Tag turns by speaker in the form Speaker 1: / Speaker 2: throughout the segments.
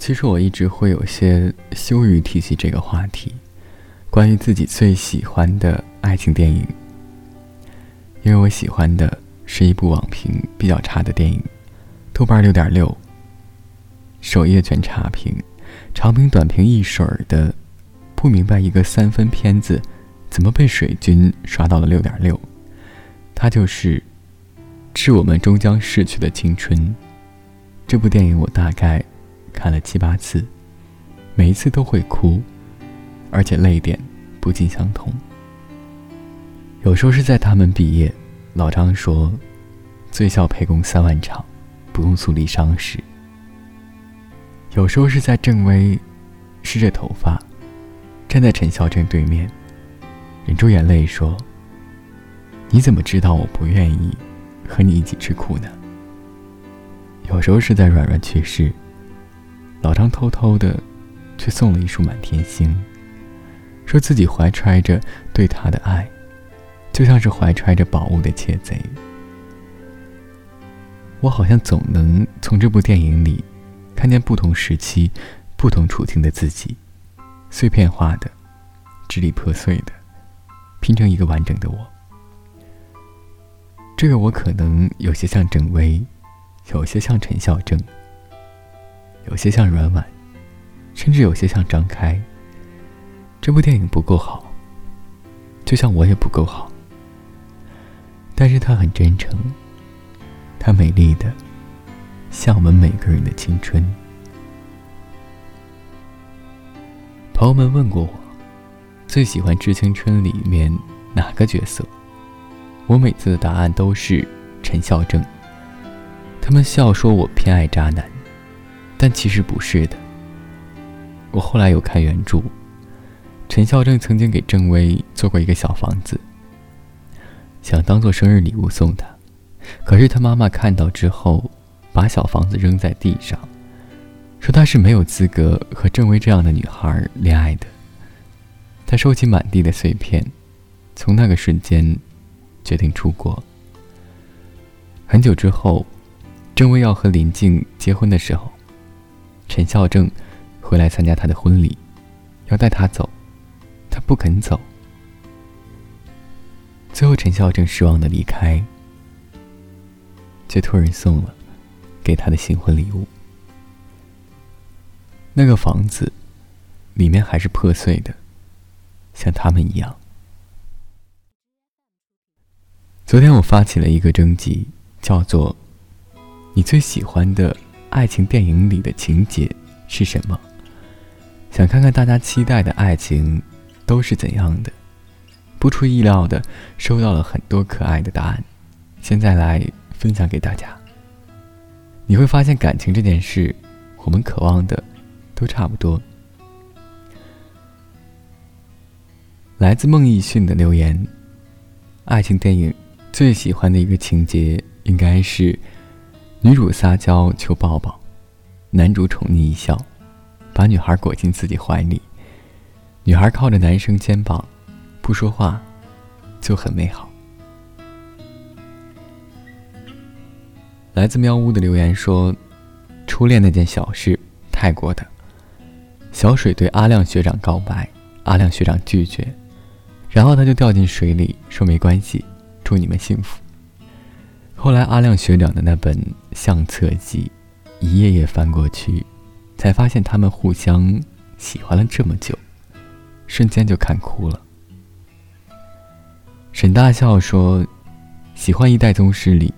Speaker 1: 其实我一直会有些羞于提起这个话题，关于自己最喜欢的爱情电影，因为我喜欢的是一部网评比较差的电影，豆瓣六点六，首页全差评，长评短评一水儿的，不明白一个三分片子怎么被水军刷到了六点六，它就是《致我们终将逝去的青春》这部电影，我大概。看了七八次，每一次都会哭，而且泪点不尽相同。有时候是在他们毕业，老张说“醉笑陪公三万场，不用诉离殇时”；有时候是在郑薇湿着头发，站在陈孝正对面，忍住眼泪说：“你怎么知道我不愿意和你一起吃苦呢？”有时候是在软软去世。老张偷偷的，却送了一束满天星，说自己怀揣着对他的爱，就像是怀揣着宝物的窃贼。我好像总能从这部电影里，看见不同时期、不同处境的自己，碎片化的、支离破碎的，拼成一个完整的我。这个我可能有些像郑薇，有些像陈孝正。有些像软婉，甚至有些像张开。这部电影不够好，就像我也不够好。但是它很真诚，它美丽的，像我们每个人的青春。朋友们问过我，最喜欢《致青春》里面哪个角色？我每次的答案都是陈孝正。他们笑说我偏爱渣男。但其实不是的。我后来有看原著，陈孝正曾经给郑薇做过一个小房子，想当做生日礼物送她，可是他妈妈看到之后，把小房子扔在地上，说他是没有资格和郑薇这样的女孩恋爱的。他收起满地的碎片，从那个瞬间，决定出国。很久之后，郑薇要和林静结婚的时候。陈孝正回来参加他的婚礼，要带他走，他不肯走。最后，陈孝正失望的离开，却托人送了给他的新婚礼物。那个房子里面还是破碎的，像他们一样。昨天我发起了一个征集，叫做“你最喜欢的”。爱情电影里的情节是什么？想看看大家期待的爱情都是怎样的。不出意料的，收到了很多可爱的答案，现在来分享给大家。你会发现，感情这件事，我们渴望的都差不多。来自孟奕迅的留言：爱情电影最喜欢的一个情节，应该是。女主撒娇求抱抱，男主宠溺一笑，把女孩裹进自己怀里。女孩靠着男生肩膀，不说话，就很美好。来自喵屋的留言说：“初恋那件小事，泰国的。小水对阿亮学长告白，阿亮学长拒绝，然后他就掉进水里，说没关系，祝你们幸福。”后来，阿亮学长的那本相册集，一页页翻过去，才发现他们互相喜欢了这么久，瞬间就看哭了。沈大笑说：“喜欢《一代宗师》里，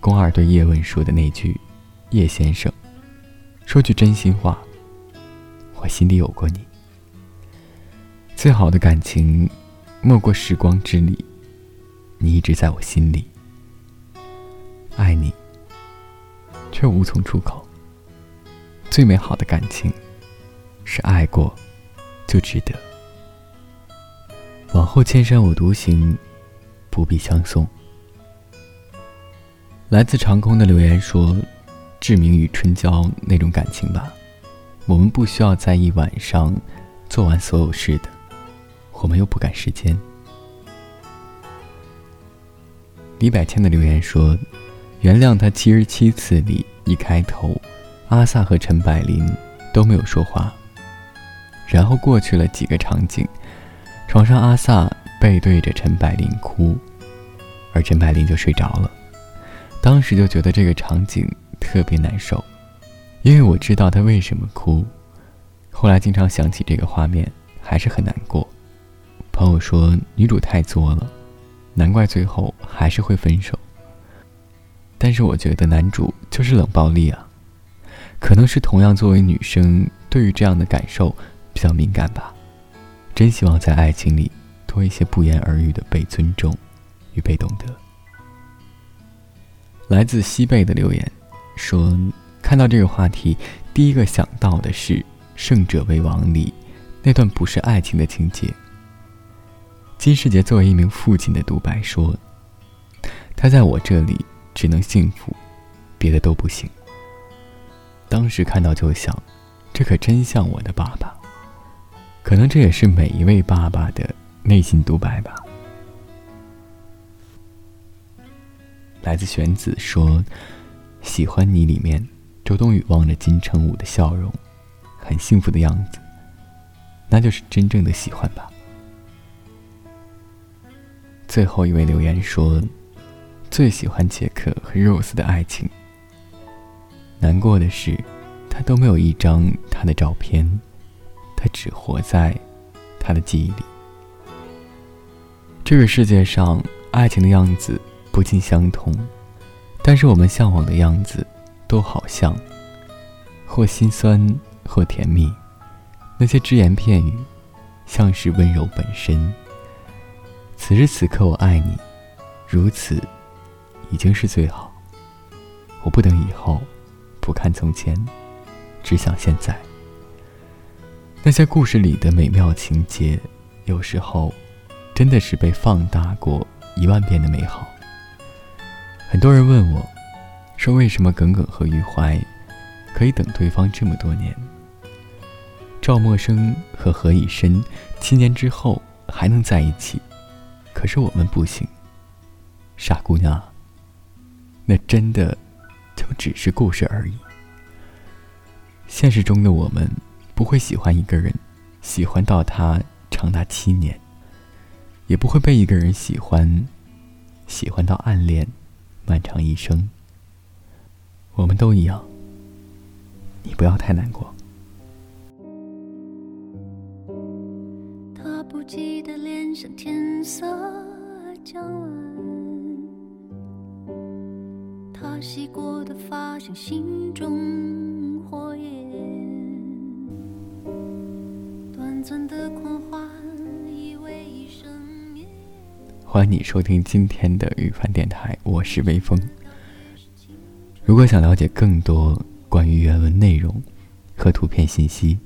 Speaker 1: 宫二对叶问说的那句：‘叶先生，说句真心话，我心里有过你。最好的感情，莫过时光之里，你一直在我心里。’”爱你，却无从出口。最美好的感情，是爱过就值得。往后千山我独行，不必相送。来自长空的留言说：“志明与春娇那种感情吧，我们不需要在一晚上做完所有事的，我们又不赶时间。”李百千的留言说。原谅他七十七次里，一开头，阿萨和陈柏霖都没有说话。然后过去了几个场景，床上阿萨背对着陈柏霖哭，而陈柏霖就睡着了。当时就觉得这个场景特别难受，因为我知道他为什么哭。后来经常想起这个画面，还是很难过。朋友说女主太作了，难怪最后还是会分手。但是我觉得男主就是冷暴力啊，可能是同样作为女生，对于这样的感受。比较敏感吧，真希望在爱情里多一些不言而喻的被尊重与被懂得。来自西贝的留言说：“看到这个话题，第一个想到的是《胜者为王》里那段不是爱情的情节。金世杰作为一名父亲的独白说：‘他在我这里只能幸福，别的都不行。’当时看到就想，这可真像我的爸爸。”可能这也是每一位爸爸的内心独白吧。来自玄子说：“喜欢你里面，周冬雨望着金城武的笑容，很幸福的样子，那就是真正的喜欢吧。”最后一位留言说：“最喜欢杰克和 Rose 的爱情。难过的是，他都没有一张他的照片。”他只活在他的记忆里。这个世界上，爱情的样子不尽相同，但是我们向往的样子都好像，或心酸，或甜蜜。那些只言片语，像是温柔本身。此时此刻，我爱你，如此，已经是最好。我不等以后，不看从前，只想现在。那些故事里的美妙情节，有时候真的是被放大过一万遍的美好。很多人问我，说为什么耿耿和余淮可以等对方这么多年？赵默笙和何以琛七年之后还能在一起，可是我们不行。傻姑娘，那真的就只是故事而已。现实中的我们。不会喜欢一个人，喜欢到他长达七年；也不会被一个人喜欢，喜欢到暗恋，漫长一生。我们都一样，你不要太难过。他不记得脸上天色将晚，洗过的发像心中火焰。欢迎你收听今天的雨帆电台，我是微风。如果想了解更多关于原文内容和图片信息，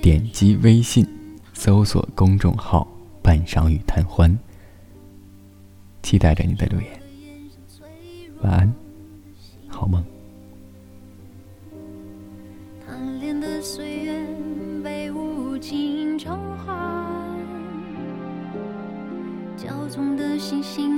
Speaker 1: 点击微信搜索公众号“半晌雨谈欢”，期待着你的留言。晚安，好梦。中的星星